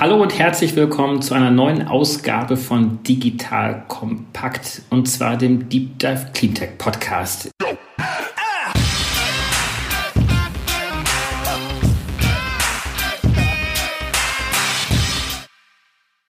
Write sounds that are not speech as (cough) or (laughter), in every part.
Hallo und herzlich willkommen zu einer neuen Ausgabe von Digital Kompakt und zwar dem Deep Dive Cleantech Podcast.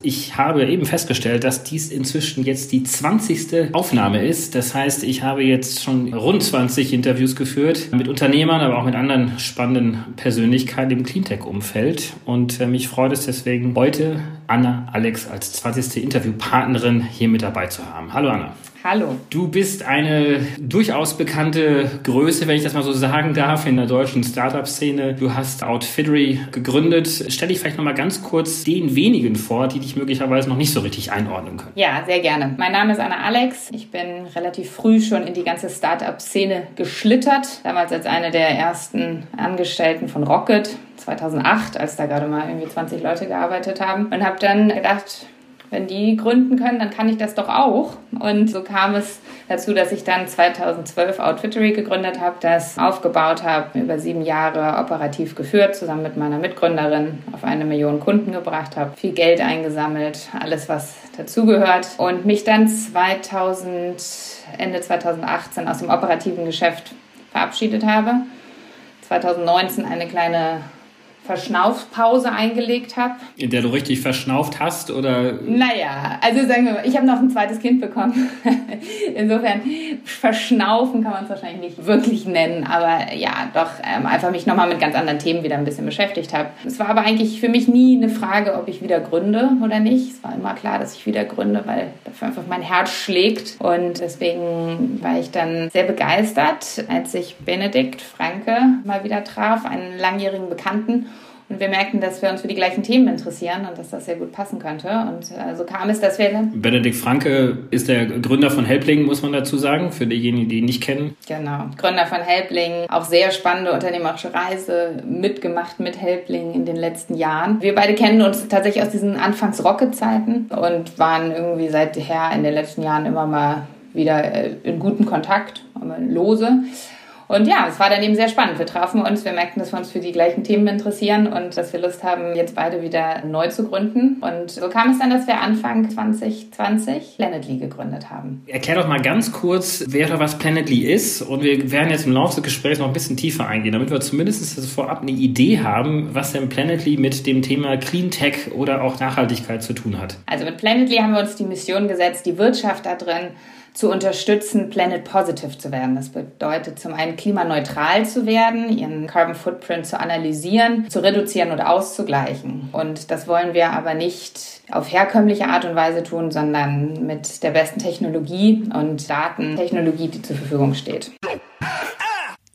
Ich habe eben festgestellt, dass dies inzwischen jetzt die 20. Aufnahme ist. Das heißt, ich habe jetzt schon rund 20 Interviews geführt mit Unternehmern, aber auch mit anderen spannenden Persönlichkeiten im Cleantech-Umfeld. Und äh, mich freut es deswegen, heute Anna Alex als 20. Interviewpartnerin hier mit dabei zu haben. Hallo Anna. Hallo. Du bist eine durchaus bekannte Größe, wenn ich das mal so sagen darf, in der deutschen Startup-Szene. Du hast Outfittery gegründet. Stell dich vielleicht noch mal ganz kurz den wenigen vor, die dich möglicherweise noch nicht so richtig einordnen können. Ja, sehr gerne. Mein Name ist Anna Alex. Ich bin relativ früh schon in die ganze Startup-Szene geschlittert. Damals als eine der ersten Angestellten von Rocket. 2008, als da gerade mal irgendwie 20 Leute gearbeitet haben. Und habe dann gedacht, wenn die gründen können, dann kann ich das doch auch. Und so kam es dazu, dass ich dann 2012 Outfittery gegründet habe, das aufgebaut habe, über sieben Jahre operativ geführt, zusammen mit meiner Mitgründerin auf eine Million Kunden gebracht habe, viel Geld eingesammelt, alles was dazugehört und mich dann 2000, Ende 2018 aus dem operativen Geschäft verabschiedet habe. 2019 eine kleine Verschnaufpause eingelegt habe. In der du richtig verschnauft hast, oder? Naja, also sagen wir mal, ich habe noch ein zweites Kind bekommen. (laughs) Insofern, verschnaufen kann man es wahrscheinlich nicht wirklich nennen, aber ja, doch ähm, einfach mich nochmal mit ganz anderen Themen wieder ein bisschen beschäftigt habe. Es war aber eigentlich für mich nie eine Frage, ob ich wieder gründe oder nicht. Es war immer klar, dass ich wieder gründe, weil dafür einfach mein Herz schlägt. Und deswegen war ich dann sehr begeistert, als ich Benedikt Franke mal wieder traf, einen langjährigen Bekannten und wir merkten, dass wir uns für die gleichen Themen interessieren und dass das sehr gut passen könnte. Und äh, so kam es, dass wir. Benedikt Franke ist der Gründer von Helpling, muss man dazu sagen, für diejenigen, die ihn nicht kennen. Genau, Gründer von Helpling, auch sehr spannende unternehmerische Reise mitgemacht mit Helpling in den letzten Jahren. Wir beide kennen uns tatsächlich aus diesen Anfangs-Rocket-Zeiten und waren irgendwie seither in den letzten Jahren immer mal wieder äh, in gutem Kontakt, lose. Und ja, es war dann eben sehr spannend. Wir trafen uns, wir merkten, dass wir uns für die gleichen Themen interessieren und dass wir Lust haben, jetzt beide wieder neu zu gründen. Und so kam es dann, dass wir Anfang 2020 Planetly gegründet haben. Erklär doch mal ganz kurz, wer oder was Planetly ist. Und wir werden jetzt im Laufe des Gesprächs noch ein bisschen tiefer eingehen, damit wir zumindest vorab eine Idee haben, was denn Planetly mit dem Thema Clean Tech oder auch Nachhaltigkeit zu tun hat. Also mit Planetly haben wir uns die Mission gesetzt, die Wirtschaft da drin zu unterstützen, Planet Positive zu werden. Das bedeutet zum einen klimaneutral zu werden, ihren Carbon Footprint zu analysieren, zu reduzieren oder auszugleichen. Und das wollen wir aber nicht auf herkömmliche Art und Weise tun, sondern mit der besten Technologie und Datentechnologie, die zur Verfügung steht.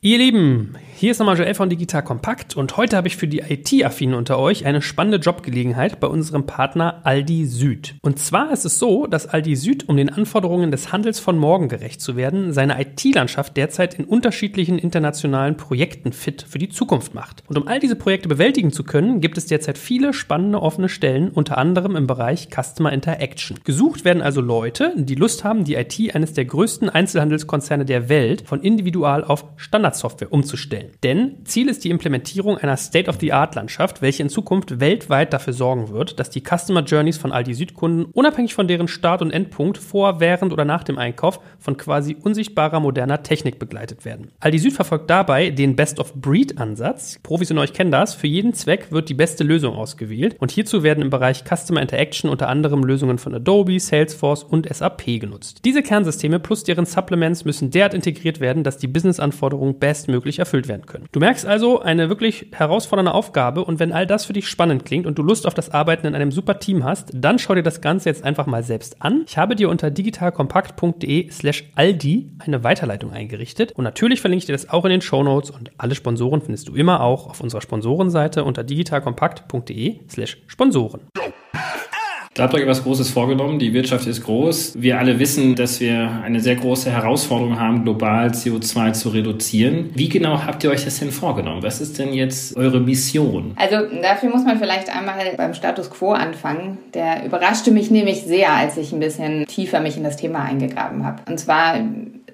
Ihr Lieben, hier ist nochmal Joel von Digital Kompakt und heute habe ich für die IT-Affinen unter euch eine spannende Jobgelegenheit bei unserem Partner Aldi Süd. Und zwar ist es so, dass Aldi Süd, um den Anforderungen des Handels von morgen gerecht zu werden, seine IT-Landschaft derzeit in unterschiedlichen internationalen Projekten fit für die Zukunft macht. Und um all diese Projekte bewältigen zu können, gibt es derzeit viele spannende offene Stellen, unter anderem im Bereich Customer Interaction. Gesucht werden also Leute, die Lust haben, die IT eines der größten Einzelhandelskonzerne der Welt von individual auf Standardsoftware umzustellen Denn Ziel ist die Implementierung einer State-of-the-Art-Landschaft, welche in Zukunft weltweit dafür sorgen wird, dass die Customer Journeys von Aldi Südkunden unabhängig von deren Start- und Endpunkt vor, während oder nach dem Einkauf von quasi unsichtbarer moderner Technik begleitet werden. Aldi Süd verfolgt dabei den Best-of-Breed-Ansatz. Profis in euch kennen das. Für jeden Zweck wird die beste Lösung ausgewählt und hierzu werden im Bereich Customer Interaction unter anderem Lösungen von Adobe, Salesforce und SAP genutzt. Diese Kernsysteme plus deren Supplements müssen derart integriert werden, dass die Business-Anforderungen bestmöglich erfüllt werden werden können. Du merkst also eine wirklich herausfordernde Aufgabe und wenn all das für dich spannend klingt und du Lust auf das Arbeiten in einem super Team hast, dann schau dir das Ganze jetzt einfach mal selbst an. Ich habe dir unter digitalkompakt.de slash Aldi eine Weiterleitung eingerichtet und natürlich verlinke ich dir das auch in den Show Notes und alle Sponsoren findest du immer auch auf unserer Sponsorenseite unter digitalkompakt.de slash Sponsoren. Da habt ihr euch was Großes vorgenommen. Die Wirtschaft ist groß. Wir alle wissen, dass wir eine sehr große Herausforderung haben, global CO2 zu reduzieren. Wie genau habt ihr euch das denn vorgenommen? Was ist denn jetzt eure Mission? Also dafür muss man vielleicht einmal beim Status quo anfangen. Der überraschte mich nämlich sehr, als ich ein bisschen tiefer mich in das Thema eingegraben habe. Und zwar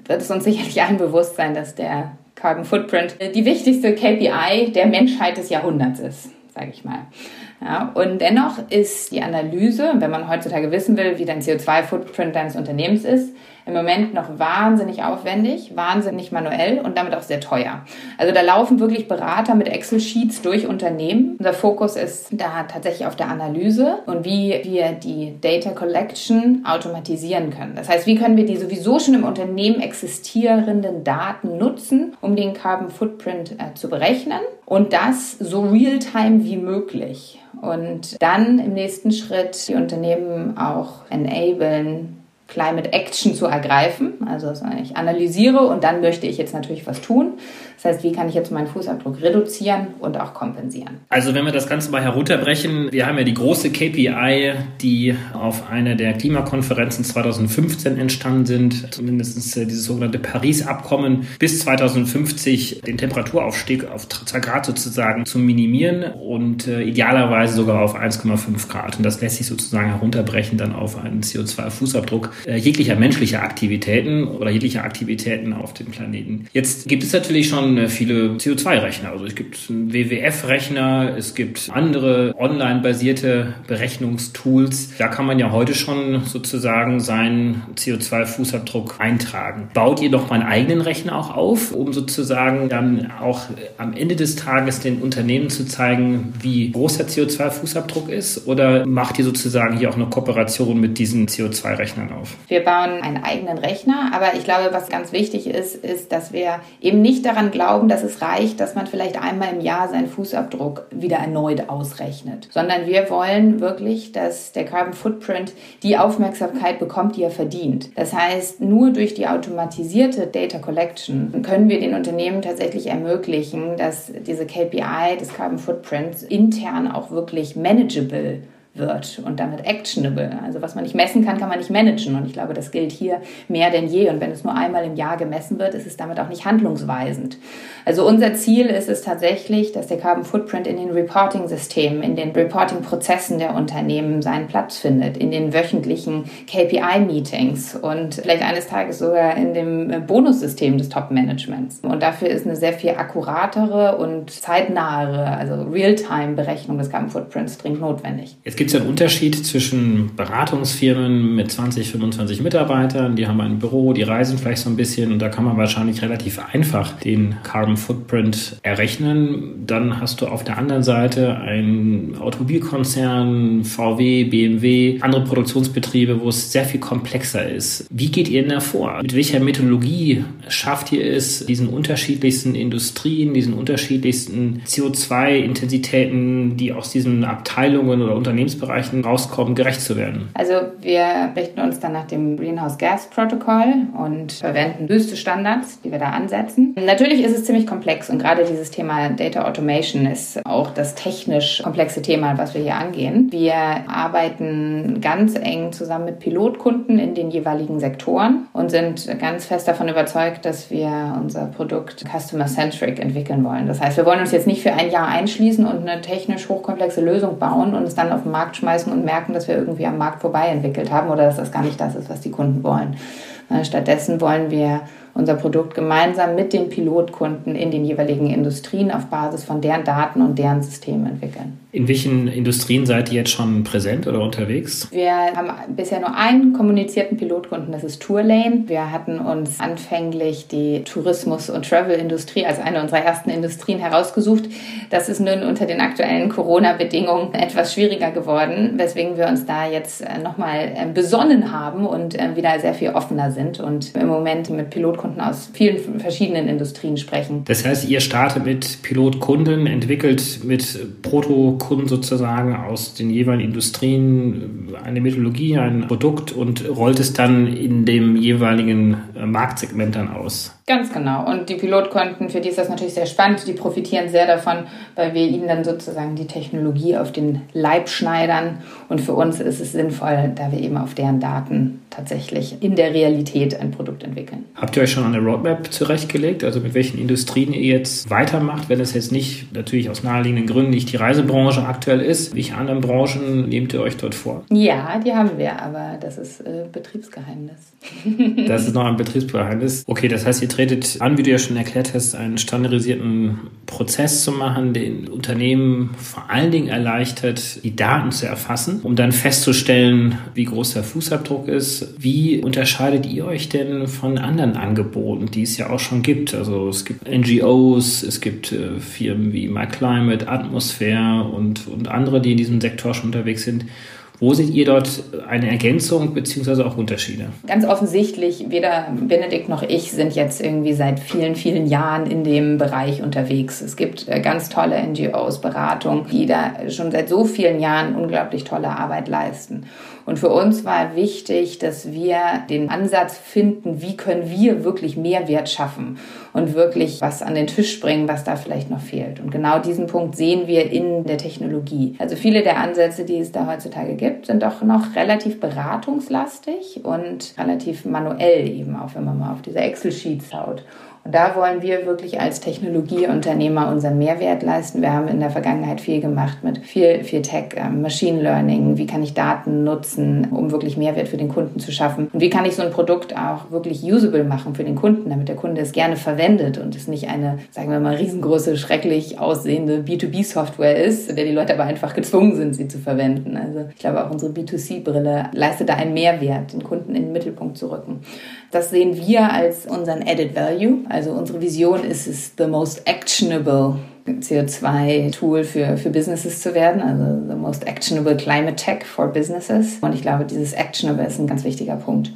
wird es uns (laughs) sicherlich allen bewusst sein, dass der Carbon Footprint die wichtigste KPI der Menschheit des Jahrhunderts ist, sage ich mal. Ja, und dennoch ist die Analyse, wenn man heutzutage wissen will, wie dein CO2-Footprint deines Unternehmens ist, im Moment noch wahnsinnig aufwendig, wahnsinnig manuell und damit auch sehr teuer. Also da laufen wirklich Berater mit Excel-Sheets durch Unternehmen. Unser Fokus ist da tatsächlich auf der Analyse und wie wir die Data Collection automatisieren können. Das heißt, wie können wir die sowieso schon im Unternehmen existierenden Daten nutzen, um den Carbon Footprint äh, zu berechnen und das so real-time wie möglich. Und dann im nächsten Schritt die Unternehmen auch enablen, Climate Action zu ergreifen. Also ich analysiere und dann möchte ich jetzt natürlich was tun. Das heißt, wie kann ich jetzt meinen Fußabdruck reduzieren und auch kompensieren? Also wenn wir das Ganze mal herunterbrechen, wir haben ja die große KPI, die auf einer der Klimakonferenzen 2015 entstanden sind, zumindest äh, dieses sogenannte Paris-Abkommen, bis 2050 den Temperaturaufstieg auf 2 Grad sozusagen zu minimieren und äh, idealerweise sogar auf 1,5 Grad. Und das lässt sich sozusagen herunterbrechen dann auf einen CO2-Fußabdruck äh, jeglicher menschlicher Aktivitäten oder jeglicher Aktivitäten auf dem Planeten. Jetzt gibt es natürlich schon schon viele CO2-Rechner. Also es gibt WWF-Rechner, es gibt andere online-basierte Berechnungstools. Da kann man ja heute schon sozusagen seinen CO2-Fußabdruck eintragen. Baut ihr doch mal einen eigenen Rechner auch auf, um sozusagen dann auch am Ende des Tages den Unternehmen zu zeigen, wie groß der CO2-Fußabdruck ist? Oder macht ihr sozusagen hier auch eine Kooperation mit diesen CO2-Rechnern auf? Wir bauen einen eigenen Rechner, aber ich glaube, was ganz wichtig ist, ist, dass wir eben nicht daran glauben, glauben, dass es reicht, dass man vielleicht einmal im Jahr seinen Fußabdruck wieder erneut ausrechnet, sondern wir wollen wirklich, dass der Carbon Footprint die Aufmerksamkeit bekommt, die er verdient. Das heißt, nur durch die automatisierte Data Collection können wir den Unternehmen tatsächlich ermöglichen, dass diese KPI des Carbon Footprints intern auch wirklich manageable wird und damit actionable. Also was man nicht messen kann, kann man nicht managen. Und ich glaube, das gilt hier mehr denn je. Und wenn es nur einmal im Jahr gemessen wird, ist es damit auch nicht handlungsweisend. Also unser Ziel ist es tatsächlich, dass der Carbon Footprint in den Reporting-Systemen, in den Reporting-Prozessen der Unternehmen seinen Platz findet, in den wöchentlichen KPI-Meetings und vielleicht eines Tages sogar in dem Bonussystem des Top-Managements. Und dafür ist eine sehr viel akkuratere und zeitnahere, also Real-Time-Berechnung des Carbon Footprints dringend notwendig. Jetzt gibt es einen Unterschied zwischen Beratungsfirmen mit 20, 25 Mitarbeitern, die haben ein Büro, die reisen vielleicht so ein bisschen und da kann man wahrscheinlich relativ einfach den Carbon Footprint errechnen. Dann hast du auf der anderen Seite einen Automobilkonzern, VW, BMW, andere Produktionsbetriebe, wo es sehr viel komplexer ist. Wie geht ihr denn da vor? Mit welcher Methodologie schafft ihr es, diesen unterschiedlichsten Industrien, diesen unterschiedlichsten CO2-Intensitäten, die aus diesen Abteilungen oder Unternehmensbereichen rauskommen, gerecht zu werden? Also wir richten uns dann nach dem Greenhouse Gas Protocol und verwenden höchste Standards, die wir da ansetzen. Natürlich ist es ziemlich komplex und gerade dieses Thema Data Automation ist auch das technisch komplexe Thema, was wir hier angehen. Wir arbeiten ganz eng zusammen mit Pilotkunden in den jeweiligen Sektoren und sind ganz fest davon überzeugt, dass wir unser Produkt customer-centric entwickeln wollen. Das heißt, wir wollen uns jetzt nicht für ein Jahr einschließen und eine technisch hochkomplexe Lösung bauen und es dann auf den Markt schmeißen und merken, dass wir irgendwie am Markt vorbei entwickelt haben oder dass das gar nicht das ist, was die Kunden wollen. Stattdessen wollen wir unser Produkt gemeinsam mit den Pilotkunden in den jeweiligen Industrien auf Basis von deren Daten und deren Systemen entwickeln. In welchen Industrien seid ihr jetzt schon präsent oder unterwegs? Wir haben bisher nur einen kommunizierten Pilotkunden, das ist Tourlane. Wir hatten uns anfänglich die Tourismus- und Travel-Industrie als eine unserer ersten Industrien herausgesucht. Das ist nun unter den aktuellen Corona-Bedingungen etwas schwieriger geworden, weswegen wir uns da jetzt äh, nochmal äh, besonnen haben und äh, wieder sehr viel offener sind und im Moment mit Pilotkunden aus vielen verschiedenen Industrien sprechen. Das heißt, ihr startet mit Pilotkunden, entwickelt mit Proto Kunden sozusagen aus den jeweiligen Industrien eine Methodologie, ein Produkt und rollt es dann in dem jeweiligen äh, Marktsegment dann aus. Ganz genau. Und die Pilotkunden, für die ist das natürlich sehr spannend, die profitieren sehr davon, weil wir ihnen dann sozusagen die Technologie auf den Leib schneidern. Und für uns ist es sinnvoll, da wir eben auf deren Daten tatsächlich in der Realität ein Produkt entwickeln. Habt ihr euch schon eine Roadmap zurechtgelegt? Also mit welchen Industrien ihr jetzt weitermacht, wenn es jetzt nicht natürlich aus naheliegenden Gründen nicht die Reisebranche aktuell ist? Welche anderen Branchen nehmt ihr euch dort vor? Ja, die haben wir, aber das ist äh, Betriebsgeheimnis. das ist noch ein Betriebsgeheimnis. Okay, das heißt, ihr (laughs) tretet an, wie du ja schon erklärt hast, einen standardisierten Prozess zu machen, den Unternehmen vor allen Dingen erleichtert, die Daten zu erfassen, um dann festzustellen, wie groß der Fußabdruck ist. Wie unterscheidet ihr euch denn von anderen Angeboten, die es ja auch schon gibt? Also es gibt NGOs, es gibt äh, Firmen wie MyClimate, Atmosphäre und, und andere, die in diesem Sektor schon unterwegs sind. Wo seht ihr dort eine Ergänzung beziehungsweise auch Unterschiede? Ganz offensichtlich, weder Benedikt noch ich sind jetzt irgendwie seit vielen, vielen Jahren in dem Bereich unterwegs. Es gibt äh, ganz tolle NGOs, Beratungen, die da schon seit so vielen Jahren unglaublich tolle Arbeit leisten. Und für uns war wichtig, dass wir den Ansatz finden, wie können wir wirklich Mehrwert schaffen und wirklich was an den Tisch bringen, was da vielleicht noch fehlt. Und genau diesen Punkt sehen wir in der Technologie. Also viele der Ansätze, die es da heutzutage gibt, sind doch noch relativ beratungslastig und relativ manuell eben, auch wenn man mal auf diese Excel-Sheets haut. Und da wollen wir wirklich als Technologieunternehmer unseren Mehrwert leisten. Wir haben in der Vergangenheit viel gemacht mit viel, viel Tech, ähm, Machine Learning. Wie kann ich Daten nutzen, um wirklich Mehrwert für den Kunden zu schaffen? Und wie kann ich so ein Produkt auch wirklich usable machen für den Kunden, damit der Kunde es gerne verwendet und es nicht eine, sagen wir mal, riesengroße, schrecklich aussehende B2B-Software ist, der die Leute aber einfach gezwungen sind, sie zu verwenden. Also ich glaube, auch unsere B2C-Brille leistet da einen Mehrwert, den Kunden in den Mittelpunkt zu rücken. Das sehen wir als unseren Added Value. Also unsere Vision ist es, the most actionable CO2-Tool für, für Businesses zu werden, also the most actionable climate tech for businesses. Und ich glaube, dieses actionable ist ein ganz wichtiger Punkt.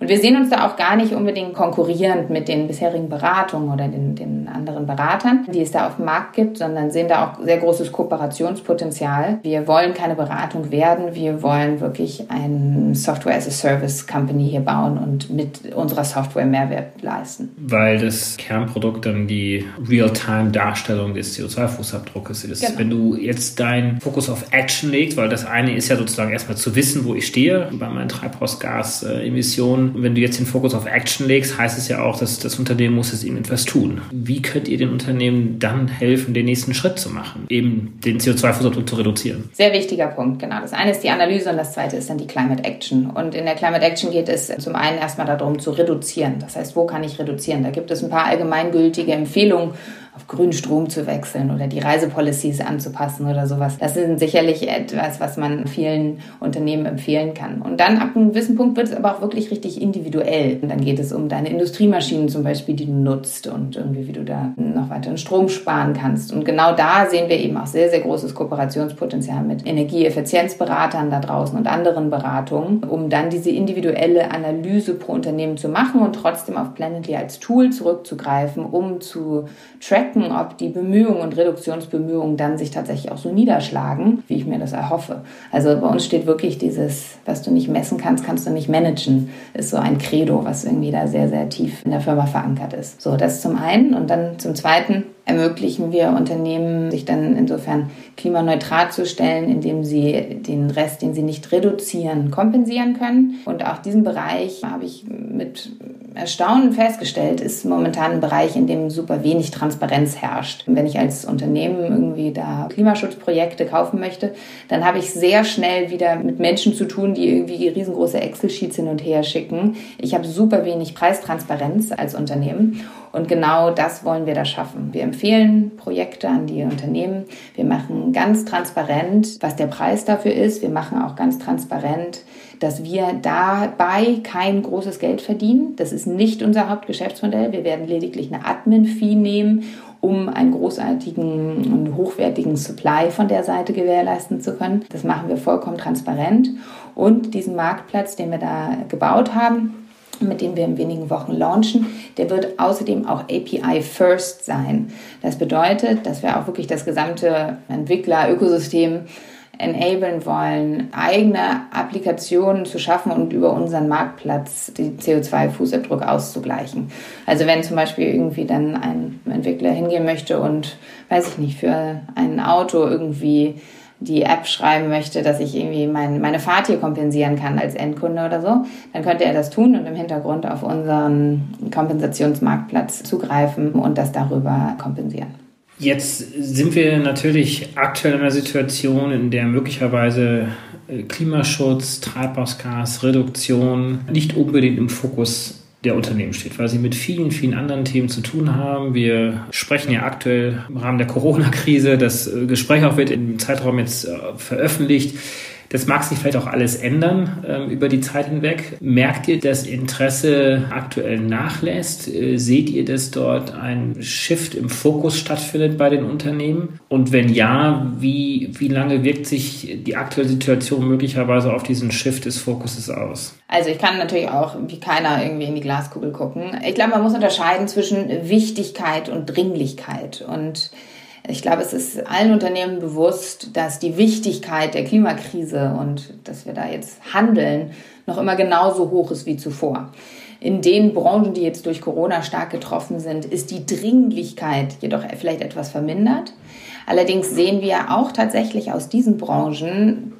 Und wir sehen uns da auch gar nicht unbedingt konkurrierend mit den bisherigen Beratungen oder den, den anderen Beratern, die es da auf dem Markt gibt, sondern sehen da auch sehr großes Kooperationspotenzial. Wir wollen keine Beratung werden, wir wollen wirklich ein Software as a Service Company hier bauen und mit unserer Software Mehrwert leisten. Weil das Kernprodukt dann die Real-Time-Darstellung des CO2-Fußabdruckes ist. Genau. Wenn du jetzt deinen Fokus auf Action legst, weil das eine ist ja sozusagen erstmal zu wissen, wo ich stehe bei meinen Treibhausgasemissionen, wenn du jetzt den Fokus auf Action legst, heißt es ja auch, dass das Unternehmen muss jetzt eben etwas tun. Wie könnt ihr den Unternehmen dann helfen, den nächsten Schritt zu machen, eben den CO2-Fußabdruck zu reduzieren? Sehr wichtiger Punkt, genau. Das eine ist die Analyse und das zweite ist dann die Climate Action. Und in der Climate Action geht es zum einen erstmal darum zu reduzieren. Das heißt, wo kann ich reduzieren? Da gibt es ein paar allgemeingültige Empfehlungen, auf grünen Strom zu wechseln oder die Reisepolicies anzupassen oder sowas. Das ist sicherlich etwas, was man vielen Unternehmen empfehlen kann. Und dann ab einem gewissen Punkt wird es aber auch wirklich richtig individuell. Und dann geht es um deine Industriemaschinen zum Beispiel, die du nutzt und irgendwie, wie du da noch weiteren Strom sparen kannst. Und genau da sehen wir eben auch sehr, sehr großes Kooperationspotenzial mit Energieeffizienzberatern da draußen und anderen Beratungen, um dann diese individuelle Analyse pro Unternehmen zu machen und trotzdem auf Planetly als Tool zurückzugreifen, um zu tracken, tracken, ob die Bemühungen und Reduktionsbemühungen dann sich tatsächlich auch so niederschlagen, wie ich mir das erhoffe. Also bei uns steht wirklich dieses, was du nicht messen kannst, kannst du nicht managen, ist so ein Credo, was irgendwie da sehr, sehr tief in der Firma verankert ist. So, das zum einen. Und dann zum zweiten, ermöglichen wir Unternehmen, sich dann insofern klimaneutral zu stellen, indem sie den Rest, den sie nicht reduzieren, kompensieren können. Und auch diesen Bereich habe ich mit Erstaunen festgestellt, ist momentan ein Bereich, in dem super wenig Transparenz herrscht. Wenn ich als Unternehmen irgendwie da Klimaschutzprojekte kaufen möchte, dann habe ich sehr schnell wieder mit Menschen zu tun, die irgendwie riesengroße Excel-Sheets hin und her schicken. Ich habe super wenig Preistransparenz als Unternehmen. Und genau das wollen wir da schaffen. Wir empfehlen Projekte an die Unternehmen. Wir machen ganz transparent, was der Preis dafür ist. Wir machen auch ganz transparent, dass wir dabei kein großes Geld verdienen. Das ist nicht unser Hauptgeschäftsmodell. Wir werden lediglich eine Admin-Fee nehmen, um einen großartigen und hochwertigen Supply von der Seite gewährleisten zu können. Das machen wir vollkommen transparent. Und diesen Marktplatz, den wir da gebaut haben, mit dem wir in wenigen Wochen launchen. Der wird außerdem auch API First sein. Das bedeutet, dass wir auch wirklich das gesamte Entwickler-Ökosystem enablen wollen, eigene Applikationen zu schaffen und über unseren Marktplatz den CO2-Fußabdruck auszugleichen. Also wenn zum Beispiel irgendwie dann ein Entwickler hingehen möchte und, weiß ich nicht, für ein Auto irgendwie die App schreiben möchte, dass ich irgendwie mein, meine Fahrt hier kompensieren kann als Endkunde oder so, dann könnte er das tun und im Hintergrund auf unseren Kompensationsmarktplatz zugreifen und das darüber kompensieren. Jetzt sind wir natürlich aktuell in einer Situation, in der möglicherweise äh, Klimaschutz, Treibhausgasreduktion nicht unbedingt im Fokus der Unternehmen steht, weil sie mit vielen, vielen anderen Themen zu tun haben. Wir sprechen ja aktuell im Rahmen der Corona-Krise, das äh, Gespräch auch wird im Zeitraum jetzt äh, veröffentlicht das mag sich vielleicht auch alles ändern ähm, über die Zeit hinweg. Merkt ihr, dass Interesse aktuell nachlässt? Äh, seht ihr, dass dort ein Shift im Fokus stattfindet bei den Unternehmen? Und wenn ja, wie, wie lange wirkt sich die aktuelle Situation möglicherweise auf diesen Shift des Fokuses aus? Also ich kann natürlich auch wie keiner irgendwie in die Glaskugel gucken. Ich glaube, man muss unterscheiden zwischen Wichtigkeit und Dringlichkeit. Und ich glaube, es ist allen Unternehmen bewusst, dass die Wichtigkeit der Klimakrise und dass wir da jetzt handeln, noch immer genauso hoch ist wie zuvor. In den Branchen, die jetzt durch Corona stark getroffen sind, ist die Dringlichkeit jedoch vielleicht etwas vermindert. Allerdings sehen wir auch tatsächlich aus diesen Branchen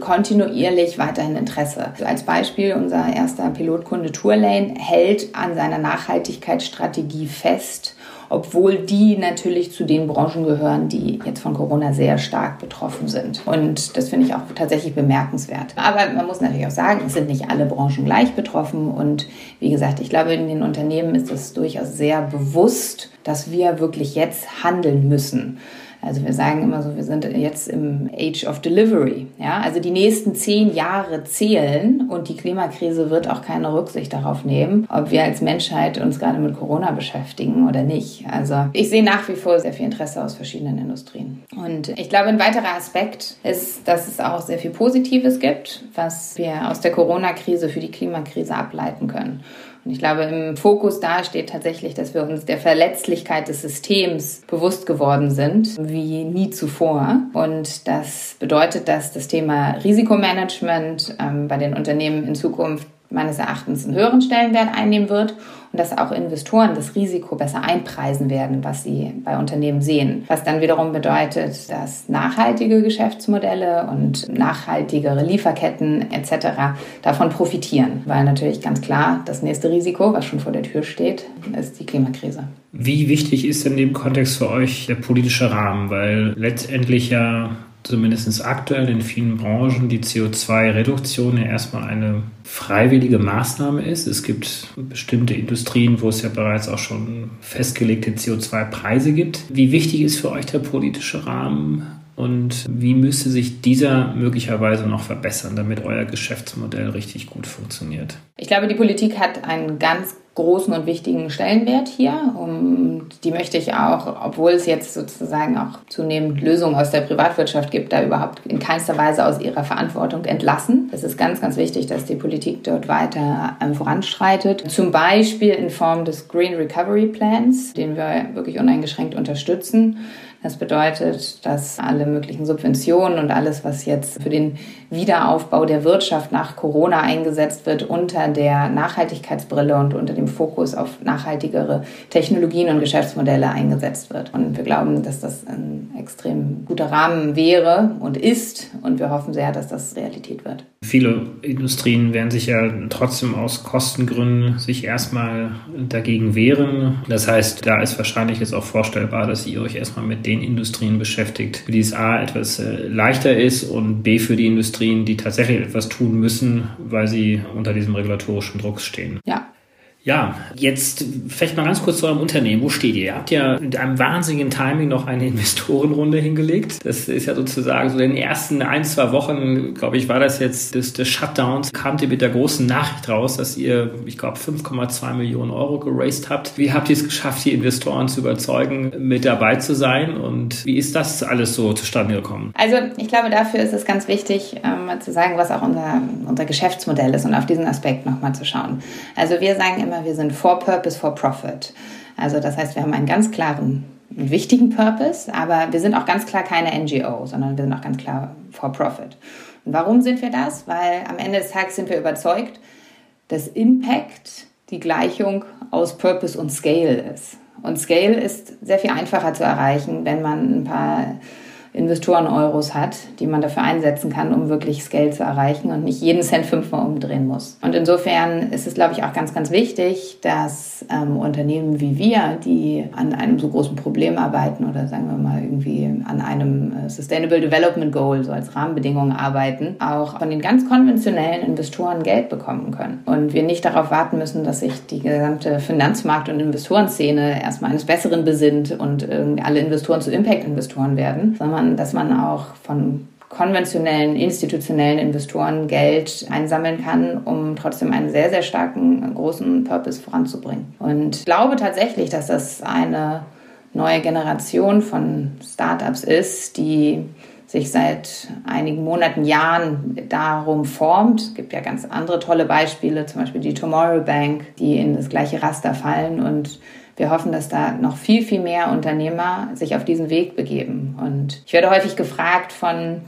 kontinuierlich weiterhin Interesse. Als Beispiel unser erster Pilotkunde Tourlane hält an seiner Nachhaltigkeitsstrategie fest obwohl die natürlich zu den Branchen gehören, die jetzt von Corona sehr stark betroffen sind. Und das finde ich auch tatsächlich bemerkenswert. Aber man muss natürlich auch sagen, es sind nicht alle Branchen gleich betroffen. Und wie gesagt, ich glaube, in den Unternehmen ist es durchaus sehr bewusst, dass wir wirklich jetzt handeln müssen. Also wir sagen immer so, wir sind jetzt im Age of Delivery. Ja, also die nächsten zehn Jahre zählen und die Klimakrise wird auch keine Rücksicht darauf nehmen, ob wir als Menschheit uns gerade mit Corona beschäftigen oder nicht. Also ich sehe nach wie vor sehr viel Interesse aus verschiedenen Industrien. Und ich glaube, ein weiterer Aspekt ist, dass es auch sehr viel Positives gibt, was wir aus der Corona-Krise für die Klimakrise ableiten können. Und ich glaube, im Fokus da steht tatsächlich, dass wir uns der Verletzlichkeit des Systems bewusst geworden sind, wie nie zuvor. Und das bedeutet, dass das Thema Risikomanagement ähm, bei den Unternehmen in Zukunft meines Erachtens einen höheren Stellenwert einnehmen wird und dass auch Investoren das Risiko besser einpreisen werden, was sie bei Unternehmen sehen. Was dann wiederum bedeutet, dass nachhaltige Geschäftsmodelle und nachhaltigere Lieferketten etc. davon profitieren, weil natürlich ganz klar das nächste Risiko, was schon vor der Tür steht, ist die Klimakrise. Wie wichtig ist in dem Kontext für euch der politische Rahmen? Weil letztendlich ja zumindest aktuell in vielen Branchen die CO2-Reduktion ja erstmal eine freiwillige Maßnahme ist. Es gibt bestimmte Industrien, wo es ja bereits auch schon festgelegte CO2-Preise gibt. Wie wichtig ist für euch der politische Rahmen? Und wie müsste sich dieser möglicherweise noch verbessern, damit euer Geschäftsmodell richtig gut funktioniert? Ich glaube, die Politik hat einen ganz großen und wichtigen Stellenwert hier. Und die möchte ich auch, obwohl es jetzt sozusagen auch zunehmend Lösungen aus der Privatwirtschaft gibt, da überhaupt in keinster Weise aus ihrer Verantwortung entlassen. Es ist ganz, ganz wichtig, dass die Politik dort weiter ähm, voranschreitet. Zum Beispiel in Form des Green Recovery Plans, den wir wirklich uneingeschränkt unterstützen das bedeutet, dass alle möglichen Subventionen und alles, was jetzt für den Wiederaufbau der Wirtschaft nach Corona eingesetzt wird, unter der Nachhaltigkeitsbrille und unter dem Fokus auf nachhaltigere Technologien und Geschäftsmodelle eingesetzt wird. Und wir glauben, dass das ein extrem guter Rahmen wäre und ist. Und wir hoffen sehr, dass das Realität wird. Viele Industrien werden sich ja trotzdem aus Kostengründen sich erstmal dagegen wehren. Das heißt, da ist wahrscheinlich jetzt auch vorstellbar, dass ihr euch erstmal mit den Industrien beschäftigt, für die es A etwas äh, leichter ist und B für die Industrien, die tatsächlich etwas tun müssen, weil sie unter diesem regulatorischen Druck stehen. Ja, ja, jetzt vielleicht mal ganz kurz zu eurem Unternehmen. Wo steht ihr? Ihr habt ja mit einem wahnsinnigen Timing noch eine (laughs) Investorenrunde hingelegt. Das ist ja sozusagen so in den ersten ein, zwei Wochen, glaube ich, war das jetzt des, des Shutdowns, kamt ihr mit der großen Nachricht raus, dass ihr, ich glaube, 5,2 Millionen Euro geraced habt. Wie habt ihr es geschafft, die Investoren zu überzeugen, mit dabei zu sein? Und wie ist das alles so zustande gekommen? Also ich glaube, dafür ist es ganz wichtig, ähm, mal zu sagen, was auch unser, unser Geschäftsmodell ist und auf diesen Aspekt nochmal zu schauen. Also wir sagen immer, wir sind for purpose, for profit. Also das heißt, wir haben einen ganz klaren, wichtigen Purpose, aber wir sind auch ganz klar keine NGO, sondern wir sind auch ganz klar for profit. Und warum sind wir das? Weil am Ende des Tages sind wir überzeugt, dass Impact die Gleichung aus Purpose und Scale ist. Und Scale ist sehr viel einfacher zu erreichen, wenn man ein paar Investoren-Euros hat, die man dafür einsetzen kann, um wirklich Scale zu erreichen und nicht jeden Cent fünfmal umdrehen muss. Und insofern ist es, glaube ich, auch ganz, ganz wichtig, dass ähm, Unternehmen wie wir, die an einem so großen Problem arbeiten oder sagen wir mal irgendwie an einem äh, Sustainable Development Goal, so als Rahmenbedingungen arbeiten, auch von den ganz konventionellen Investoren Geld bekommen können. Und wir nicht darauf warten müssen, dass sich die gesamte Finanzmarkt- und Investorenszene erstmal eines Besseren besinnt und alle Investoren zu Impact-Investoren werden, sondern dass man auch von konventionellen institutionellen Investoren Geld einsammeln kann, um trotzdem einen sehr, sehr starken, großen Purpose voranzubringen. Und ich glaube tatsächlich, dass das eine neue Generation von Startups ist, die sich seit einigen Monaten, Jahren darum formt. Es gibt ja ganz andere tolle Beispiele, zum Beispiel die Tomorrow Bank, die in das gleiche Raster fallen und wir hoffen, dass da noch viel, viel mehr Unternehmer sich auf diesen Weg begeben. Und ich werde häufig gefragt von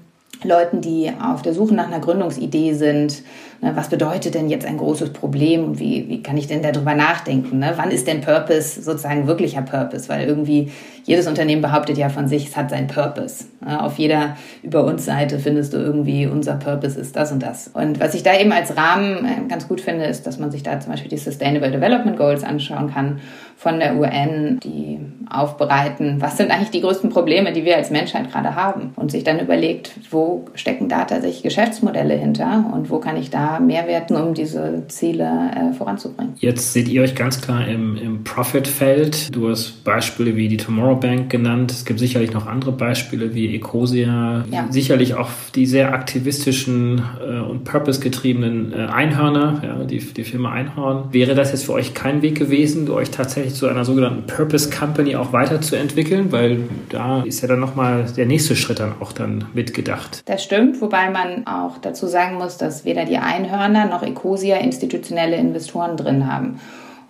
Leuten, die auf der Suche nach einer Gründungsidee sind, Ne, was bedeutet denn jetzt ein großes Problem und wie, wie kann ich denn darüber nachdenken? Ne? Wann ist denn Purpose sozusagen wirklicher Purpose? Weil irgendwie jedes Unternehmen behauptet ja von sich, es hat seinen Purpose. Ne? Auf jeder Über uns Seite findest du irgendwie, unser Purpose ist das und das. Und was ich da eben als Rahmen äh, ganz gut finde, ist, dass man sich da zum Beispiel die Sustainable Development Goals anschauen kann von der UN, die aufbereiten, was sind eigentlich die größten Probleme, die wir als Menschheit gerade haben und sich dann überlegt, wo stecken da tatsächlich Geschäftsmodelle hinter und wo kann ich da Mehrwerten, um diese Ziele äh, voranzubringen. Jetzt seht ihr euch ganz klar im, im Profit-Feld. Du hast Beispiele wie die Tomorrow Bank genannt. Es gibt sicherlich noch andere Beispiele wie Ecosia. Ja. Sicherlich auch die sehr aktivistischen äh, und purpose-getriebenen äh, Einhörner, ja, die, die Firma Einhorn. Wäre das jetzt für euch kein Weg gewesen, euch tatsächlich zu einer sogenannten Purpose Company auch weiterzuentwickeln? Weil da ist ja dann nochmal der nächste Schritt dann auch dann mitgedacht. Das stimmt, wobei man auch dazu sagen muss, dass weder die Einhörner noch Ecosia institutionelle Investoren drin haben.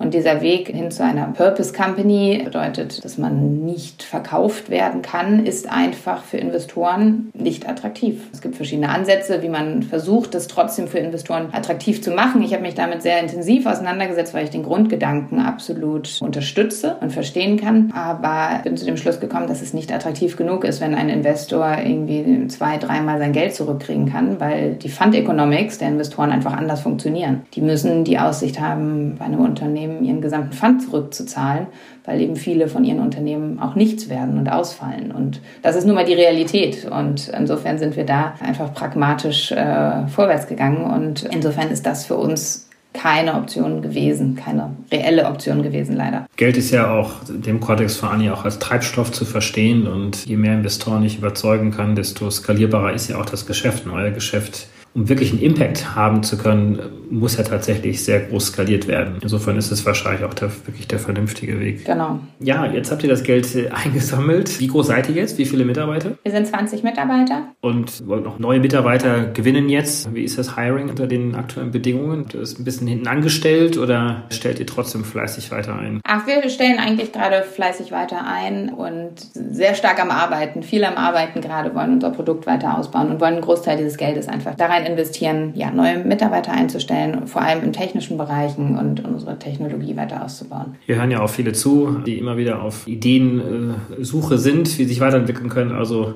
Und dieser Weg hin zu einer Purpose Company bedeutet, dass man nicht verkauft werden kann, ist einfach für Investoren nicht attraktiv. Es gibt verschiedene Ansätze, wie man versucht, das trotzdem für Investoren attraktiv zu machen. Ich habe mich damit sehr intensiv auseinandergesetzt, weil ich den Grundgedanken absolut unterstütze und verstehen kann. Aber bin zu dem Schluss gekommen, dass es nicht attraktiv genug ist, wenn ein Investor irgendwie zwei, dreimal sein Geld zurückkriegen kann, weil die Fund Economics der Investoren einfach anders funktionieren. Die müssen die Aussicht haben, bei einem Unternehmen Unternehmen ihren gesamten Fund zurückzuzahlen, weil eben viele von ihren Unternehmen auch nichts werden und ausfallen. Und das ist nun mal die Realität. Und insofern sind wir da einfach pragmatisch äh, vorwärts gegangen. Und insofern ist das für uns keine Option gewesen, keine reelle Option gewesen, leider. Geld ist ja auch dem Kontext vor allem auch als Treibstoff zu verstehen und je mehr Investoren ich überzeugen kann, desto skalierbarer ist ja auch das Geschäft. Ein euer Geschäft um wirklich einen Impact haben zu können, muss ja tatsächlich sehr groß skaliert werden. Insofern ist es wahrscheinlich auch der, wirklich der vernünftige Weg. Genau. Ja, jetzt habt ihr das Geld äh, (laughs) eingesammelt. Wie groß seid ihr jetzt? Wie viele Mitarbeiter? Wir sind 20 Mitarbeiter. Und wollt noch neue Mitarbeiter gewinnen jetzt. Wie ist das Hiring unter den aktuellen Bedingungen? Ihr das ein bisschen hinten angestellt oder stellt ihr trotzdem fleißig weiter ein? Ach, wir stellen eigentlich gerade fleißig weiter ein und sehr stark am Arbeiten, viel am Arbeiten gerade, wollen unser Produkt weiter ausbauen und wollen einen Großteil dieses Geldes einfach da rein investieren, ja, neue Mitarbeiter einzustellen, vor allem in technischen Bereichen und unsere Technologie weiter auszubauen. Wir hören ja auch viele zu, die immer wieder auf Ideensuche sind, wie sie sich weiterentwickeln können. Also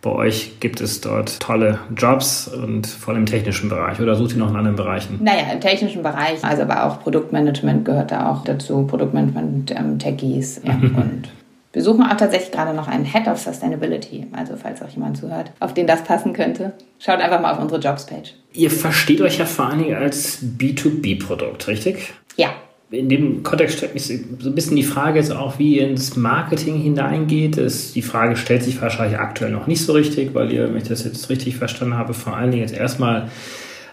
bei euch gibt es dort tolle Jobs und vor allem im technischen Bereich oder sucht ihr noch in anderen Bereichen? Naja, im technischen Bereich, also aber auch Produktmanagement gehört da auch dazu, Produktmanagement, ähm, Techies ja, (laughs) und wir suchen auch tatsächlich gerade noch einen Head of Sustainability, also falls auch jemand zuhört, auf den das passen könnte. Schaut einfach mal auf unsere Jobs-Page. Ihr versteht euch ja vor allen Dingen als B2B-Produkt, richtig? Ja. In dem Kontext stellt mich so ein bisschen die Frage jetzt auch, wie ihr ins Marketing hineingeht. Das, die Frage stellt sich wahrscheinlich aktuell noch nicht so richtig, weil ihr, wenn ich das jetzt richtig verstanden habe, vor allen Dingen jetzt erstmal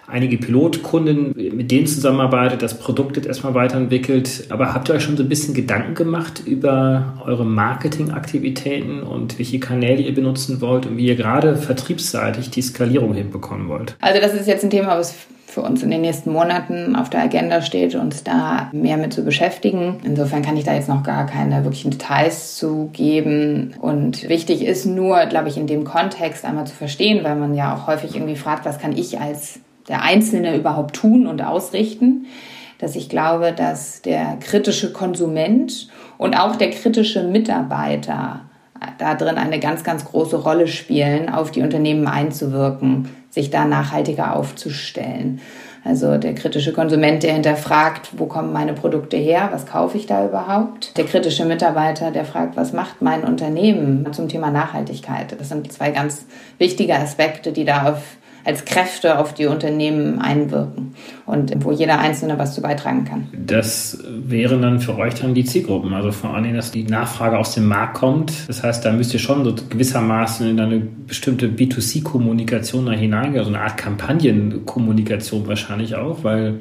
einige Pilotkunden, mit denen zusammenarbeitet, das Produkt jetzt erstmal weiterentwickelt. Aber habt ihr euch schon so ein bisschen Gedanken gemacht über eure Marketingaktivitäten und welche Kanäle ihr benutzen wollt und wie ihr gerade vertriebsseitig die Skalierung hinbekommen wollt? Also das ist jetzt ein Thema, was für uns in den nächsten Monaten auf der Agenda steht, uns da mehr mit zu beschäftigen. Insofern kann ich da jetzt noch gar keine wirklichen Details zu geben. Und wichtig ist nur, glaube ich, in dem Kontext einmal zu verstehen, weil man ja auch häufig irgendwie fragt, was kann ich als der Einzelne überhaupt tun und ausrichten, dass ich glaube, dass der kritische Konsument und auch der kritische Mitarbeiter da drin eine ganz, ganz große Rolle spielen, auf die Unternehmen einzuwirken, sich da nachhaltiger aufzustellen. Also der kritische Konsument, der hinterfragt, wo kommen meine Produkte her, was kaufe ich da überhaupt? Der kritische Mitarbeiter, der fragt, was macht mein Unternehmen zum Thema Nachhaltigkeit? Das sind zwei ganz wichtige Aspekte, die da auf als Kräfte auf die Unternehmen einwirken und wo jeder Einzelne was zu beitragen kann. Das wären dann für euch dann die Zielgruppen, also vor allem, dass die Nachfrage aus dem Markt kommt. Das heißt, da müsst ihr schon so gewissermaßen in eine bestimmte B2C-Kommunikation da hineingehen, also eine Art Kampagnenkommunikation wahrscheinlich auch, weil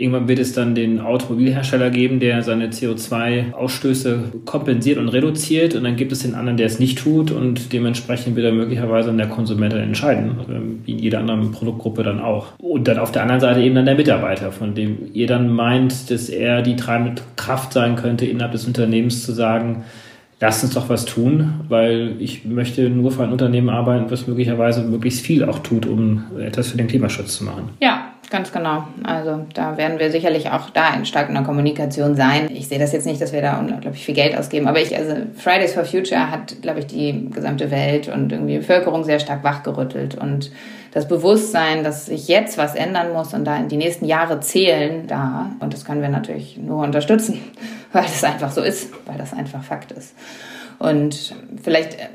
Irgendwann wird es dann den Automobilhersteller geben, der seine CO2-Ausstöße kompensiert und reduziert. Und dann gibt es den anderen, der es nicht tut. Und dementsprechend wird er möglicherweise der Konsument dann entscheiden, ähm, wie in jeder anderen Produktgruppe dann auch. Und dann auf der anderen Seite eben dann der Mitarbeiter, von dem ihr dann meint, dass er die treibende Kraft sein könnte, innerhalb des Unternehmens zu sagen, lass uns doch was tun, weil ich möchte nur für ein Unternehmen arbeiten, was möglicherweise möglichst viel auch tut, um etwas für den Klimaschutz zu machen. Ja, Ganz genau. Also da werden wir sicherlich auch da in starker Kommunikation sein. Ich sehe das jetzt nicht, dass wir da unglaublich viel Geld ausgeben, aber ich, also Fridays for Future hat, glaube ich, die gesamte Welt und irgendwie die Bevölkerung sehr stark wachgerüttelt und das Bewusstsein, dass sich jetzt was ändern muss und da in die nächsten Jahre zählen, da. Und das können wir natürlich nur unterstützen, (laughs) weil das einfach so ist, weil das einfach Fakt ist. Und vielleicht äh,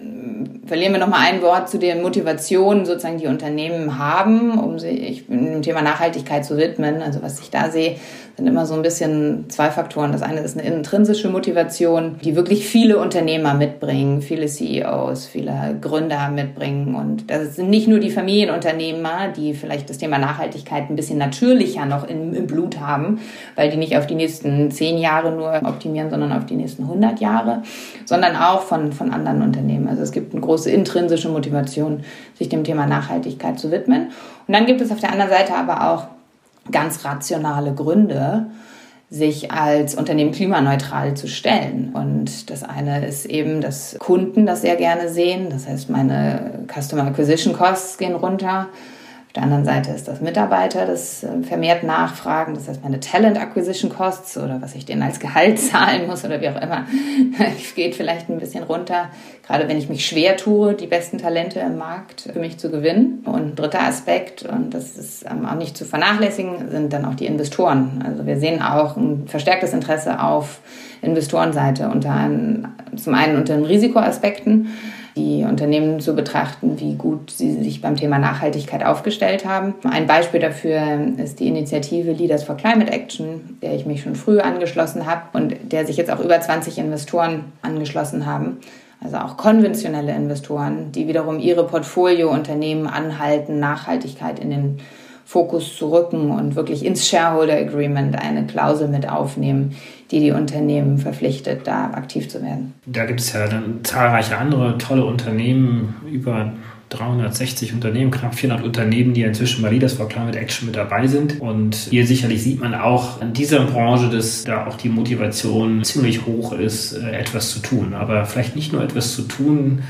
verlieren wir noch mal ein Wort zu den Motivationen, sozusagen die Unternehmen haben, um sich dem Thema Nachhaltigkeit zu widmen. Also was ich da sehe, sind immer so ein bisschen zwei Faktoren. Das eine ist eine intrinsische Motivation, die wirklich viele Unternehmer mitbringen, viele CEOs, viele Gründer mitbringen. Und das sind nicht nur die Familienunternehmer, die vielleicht das Thema Nachhaltigkeit ein bisschen natürlicher noch im, im Blut haben, weil die nicht auf die nächsten zehn Jahre nur optimieren, sondern auf die nächsten 100 Jahre, sondern auch von, von anderen Unternehmen. Also es gibt eine große intrinsische Motivation, sich dem Thema Nachhaltigkeit zu widmen. Und dann gibt es auf der anderen Seite aber auch ganz rationale Gründe, sich als Unternehmen klimaneutral zu stellen. Und das eine ist eben, dass Kunden das sehr gerne sehen. Das heißt, meine Customer Acquisition Costs gehen runter der anderen Seite ist das Mitarbeiter, das äh, vermehrt nachfragen. Das heißt, meine Talent Acquisition Costs oder was ich denen als Gehalt (laughs) zahlen muss oder wie auch immer, (laughs) geht vielleicht ein bisschen runter. Gerade wenn ich mich schwer tue, die besten Talente im Markt für mich zu gewinnen. Und dritter Aspekt, und das ist ähm, auch nicht zu vernachlässigen, sind dann auch die Investoren. Also wir sehen auch ein verstärktes Interesse auf Investorenseite unter einem, zum einen unter den Risikoaspekten die Unternehmen zu betrachten, wie gut sie sich beim Thema Nachhaltigkeit aufgestellt haben. Ein Beispiel dafür ist die Initiative Leaders for Climate Action, der ich mich schon früh angeschlossen habe und der sich jetzt auch über 20 Investoren angeschlossen haben. Also auch konventionelle Investoren, die wiederum ihre Portfoliounternehmen anhalten, Nachhaltigkeit in den Fokus zu rücken und wirklich ins Shareholder Agreement eine Klausel mit aufnehmen, die die Unternehmen verpflichtet, da aktiv zu werden. Da gibt es ja dann zahlreiche andere tolle Unternehmen, über 360 Unternehmen, knapp 400 Unternehmen, die inzwischen bei Leaders for Climate Action mit dabei sind. Und hier sicherlich sieht man auch an dieser Branche, dass da auch die Motivation ziemlich hoch ist, äh, etwas zu tun. Aber vielleicht nicht nur etwas zu tun,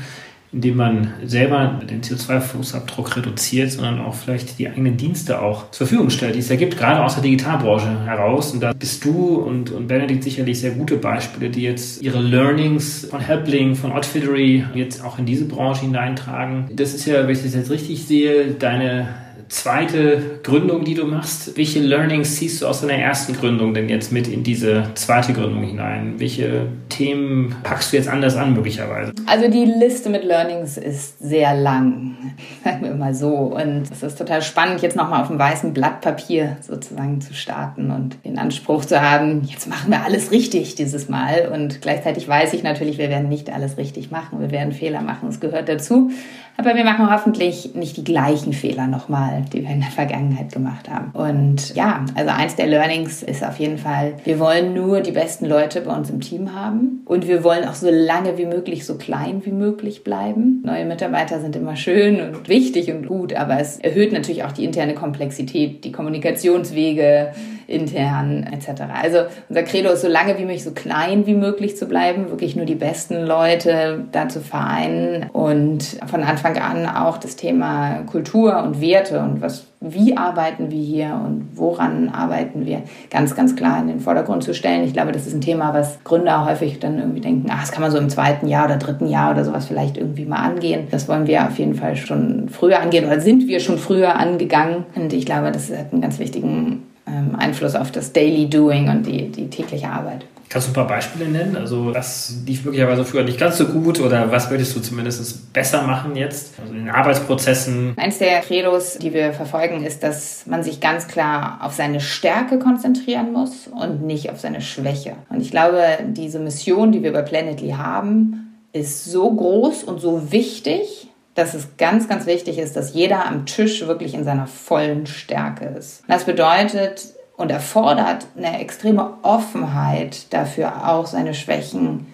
indem man selber den CO2-Fußabdruck reduziert, sondern auch vielleicht die eigenen Dienste auch zur Verfügung stellt, die es ja gibt, gerade aus der Digitalbranche heraus. Und da bist du und, und Benedikt sicherlich sehr gute Beispiele, die jetzt ihre Learnings von Helpling, von Outfittery jetzt auch in diese Branche hineintragen. Das ist ja, wenn ich das jetzt richtig sehe, deine zweite Gründung, die du machst. Welche Learnings ziehst du aus deiner ersten Gründung denn jetzt mit in diese zweite Gründung hinein? Welche Themen packst du jetzt anders an möglicherweise? Also die Liste mit Learnings ist sehr lang, (laughs) sagen wir mal so. Und es ist total spannend, jetzt nochmal auf dem weißen Blatt Papier sozusagen zu starten und den Anspruch zu haben, jetzt machen wir alles richtig dieses Mal. Und gleichzeitig weiß ich natürlich, wir werden nicht alles richtig machen. Wir werden Fehler machen, es gehört dazu. Aber wir machen hoffentlich nicht die gleichen Fehler nochmal, die wir in der Vergangenheit gemacht haben. Und ja, also eins der Learnings ist auf jeden Fall, wir wollen nur die besten Leute bei uns im Team haben. Und wir wollen auch so lange wie möglich, so klein wie möglich bleiben. Neue Mitarbeiter sind immer schön und wichtig und gut, aber es erhöht natürlich auch die interne Komplexität, die Kommunikationswege intern etc. Also unser Credo ist so lange wie möglich, so klein wie möglich zu bleiben, wirklich nur die besten Leute da zu vereinen und von Anfang an auch das Thema Kultur und Werte und was, wie arbeiten wir hier und woran arbeiten wir, ganz, ganz klar in den Vordergrund zu stellen. Ich glaube, das ist ein Thema, was Gründer häufig dann irgendwie denken, ach, das kann man so im zweiten Jahr oder dritten Jahr oder sowas vielleicht irgendwie mal angehen. Das wollen wir auf jeden Fall schon früher angehen oder sind wir schon früher angegangen. Und ich glaube, das hat einen ganz wichtigen ähm, Einfluss auf das Daily Doing und die, die tägliche Arbeit. Kannst du ein paar Beispiele nennen? Also was lief möglicherweise früher nicht ganz so gut oder was würdest du zumindest besser machen jetzt? Also in den Arbeitsprozessen? Eins der Credos, die wir verfolgen, ist, dass man sich ganz klar auf seine Stärke konzentrieren muss und nicht auf seine Schwäche. Und ich glaube, diese Mission, die wir bei Planetly haben, ist so groß und so wichtig, dass es ganz, ganz wichtig ist, dass jeder am Tisch wirklich in seiner vollen Stärke ist. Das bedeutet, und erfordert eine extreme Offenheit dafür auch seine Schwächen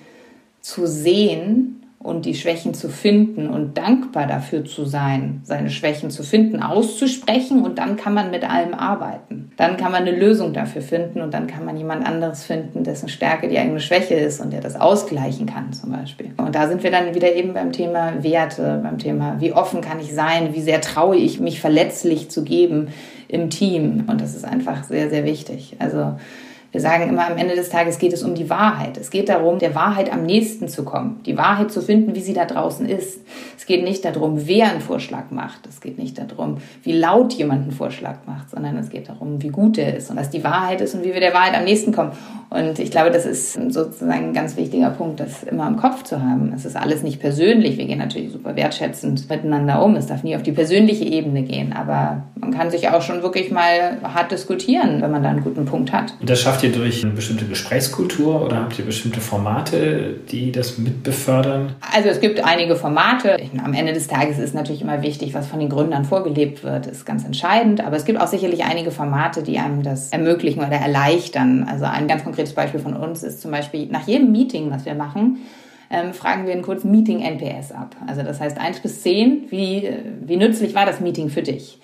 zu sehen und die Schwächen zu finden und dankbar dafür zu sein, seine Schwächen zu finden, auszusprechen und dann kann man mit allem arbeiten. Dann kann man eine Lösung dafür finden und dann kann man jemand anderes finden, dessen Stärke die eigene Schwäche ist und der das ausgleichen kann zum Beispiel. Und da sind wir dann wieder eben beim Thema Werte, beim Thema, wie offen kann ich sein, wie sehr traue ich mich verletzlich zu geben im Team und das ist einfach sehr, sehr wichtig. Also wir sagen immer, am Ende des Tages geht es um die Wahrheit. Es geht darum, der Wahrheit am nächsten zu kommen, die Wahrheit zu finden, wie sie da draußen ist. Es geht nicht darum, wer einen Vorschlag macht. Es geht nicht darum, wie laut jemand einen Vorschlag macht, sondern es geht darum, wie gut er ist und was die Wahrheit ist und wie wir der Wahrheit am nächsten kommen. Und ich glaube, das ist sozusagen ein ganz wichtiger Punkt, das immer im Kopf zu haben. Es ist alles nicht persönlich. Wir gehen natürlich super wertschätzend miteinander um. Es darf nie auf die persönliche Ebene gehen. Aber man kann sich auch schon wirklich mal hart diskutieren, wenn man da einen guten Punkt hat. Und das schafft ihr durch eine bestimmte Gesprächskultur oder habt ihr bestimmte Formate, die das mitbefördern? Also es gibt einige Formate. Am Ende des Tages ist natürlich immer wichtig, was von den Gründern vorgelebt wird, ist ganz entscheidend. Aber es gibt auch sicherlich einige Formate, die einem das ermöglichen oder erleichtern. Also ein ganz konkretes Beispiel von uns ist zum Beispiel nach jedem Meeting, was wir machen, ähm, fragen wir einen kurzen Meeting-NPS ab. Also das heißt 1 bis 10, wie, wie nützlich war das Meeting für dich?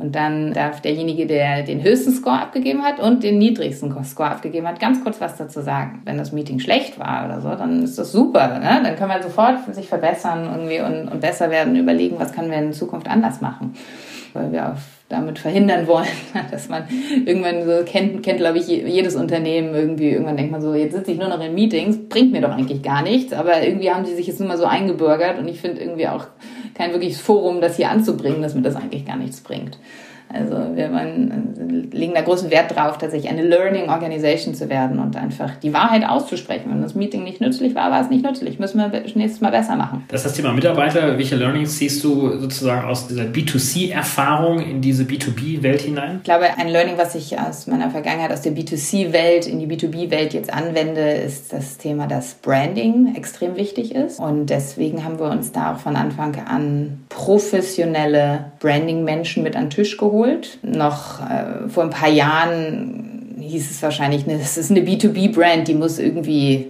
Und dann darf derjenige, der den höchsten Score abgegeben hat und den niedrigsten Score abgegeben hat, ganz kurz was dazu sagen. Wenn das Meeting schlecht war oder so, dann ist das super. Ne? Dann können wir sofort sich verbessern irgendwie und, und besser werden, überlegen, was können wir in Zukunft anders machen. Weil wir auf damit verhindern wollen, (laughs) dass man irgendwann so kennt, kennt glaube ich, jedes Unternehmen irgendwie, irgendwann denkt man so, jetzt sitze ich nur noch in Meetings, bringt mir doch eigentlich gar nichts, aber irgendwie haben sie sich jetzt nur mal so eingebürgert und ich finde irgendwie auch kein wirkliches Forum, das hier anzubringen, dass mir das eigentlich gar nichts bringt. Also wir man, legen da großen Wert drauf, tatsächlich eine Learning Organization zu werden und einfach die Wahrheit auszusprechen. Wenn das Meeting nicht nützlich war, war es nicht nützlich. Müssen wir nächstes Mal besser machen. Das ist das Thema Mitarbeiter. Welche Learnings siehst du sozusagen aus dieser B2C-Erfahrung in diese B2B-Welt hinein? Ich glaube, ein Learning, was ich aus meiner Vergangenheit aus der B2C-Welt in die B2B-Welt jetzt anwende, ist das Thema, dass Branding extrem wichtig ist. Und deswegen haben wir uns da auch von Anfang an professionelle Branding-Menschen mit an den Tisch geholt geholt. Noch äh, vor ein paar Jahren hieß es wahrscheinlich, ne, das ist eine B2B-Brand, die muss irgendwie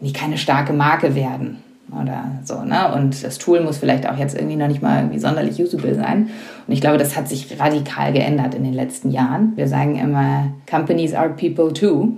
nicht keine starke Marke werden oder so, ne? Und das Tool muss vielleicht auch jetzt irgendwie noch nicht mal irgendwie sonderlich usable sein. Und ich glaube, das hat sich radikal geändert in den letzten Jahren. Wir sagen immer, Companies are people too.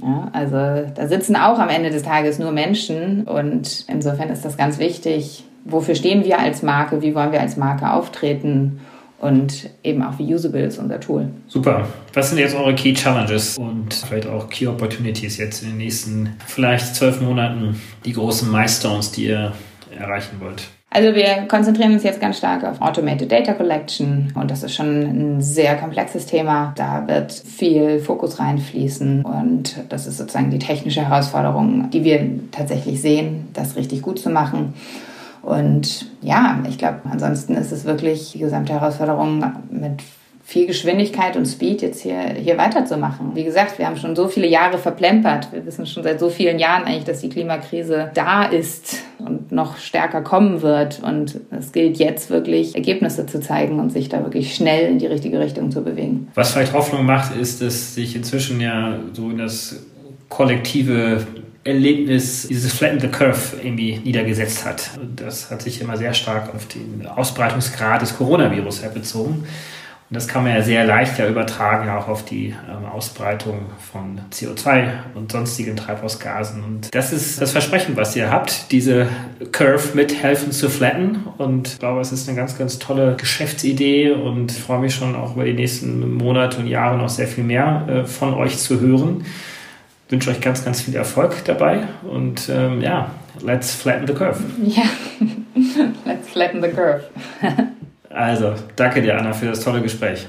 Ja, also da sitzen auch am Ende des Tages nur Menschen und insofern ist das ganz wichtig. Wofür stehen wir als Marke? Wie wollen wir als Marke auftreten? Und eben auch wie usable ist unser Tool. Super. Was sind jetzt eure Key Challenges und vielleicht auch Key Opportunities jetzt in den nächsten vielleicht zwölf Monaten, die großen Milestones, die ihr erreichen wollt? Also wir konzentrieren uns jetzt ganz stark auf Automated Data Collection und das ist schon ein sehr komplexes Thema. Da wird viel Fokus reinfließen und das ist sozusagen die technische Herausforderung, die wir tatsächlich sehen, das richtig gut zu machen. Und ja, ich glaube, ansonsten ist es wirklich die gesamte Herausforderung mit viel Geschwindigkeit und Speed jetzt hier, hier weiterzumachen. Wie gesagt, wir haben schon so viele Jahre verplempert. Wir wissen schon seit so vielen Jahren eigentlich, dass die Klimakrise da ist und noch stärker kommen wird. Und es gilt jetzt wirklich, Ergebnisse zu zeigen und sich da wirklich schnell in die richtige Richtung zu bewegen. Was vielleicht Hoffnung macht, ist, dass sich inzwischen ja so in das kollektive Erlebnis dieses Flatten the Curve irgendwie niedergesetzt hat. Und das hat sich immer sehr stark auf den Ausbreitungsgrad des Coronavirus bezogen. Und das kann man ja sehr leicht ja übertragen auch auf die ähm, Ausbreitung von CO2 und sonstigen Treibhausgasen. Und das ist das Versprechen, was ihr habt, diese Curve mithelfen zu flatten. Und ich glaube, es ist eine ganz, ganz tolle Geschäftsidee und ich freue mich schon auch über die nächsten Monate und Jahre noch sehr viel mehr äh, von euch zu hören. Ich wünsche euch ganz, ganz viel Erfolg dabei und ähm, ja, let's flatten the curve. Ja, (laughs) let's flatten the curve. (laughs) Also, danke dir, Anna, für das tolle Gespräch.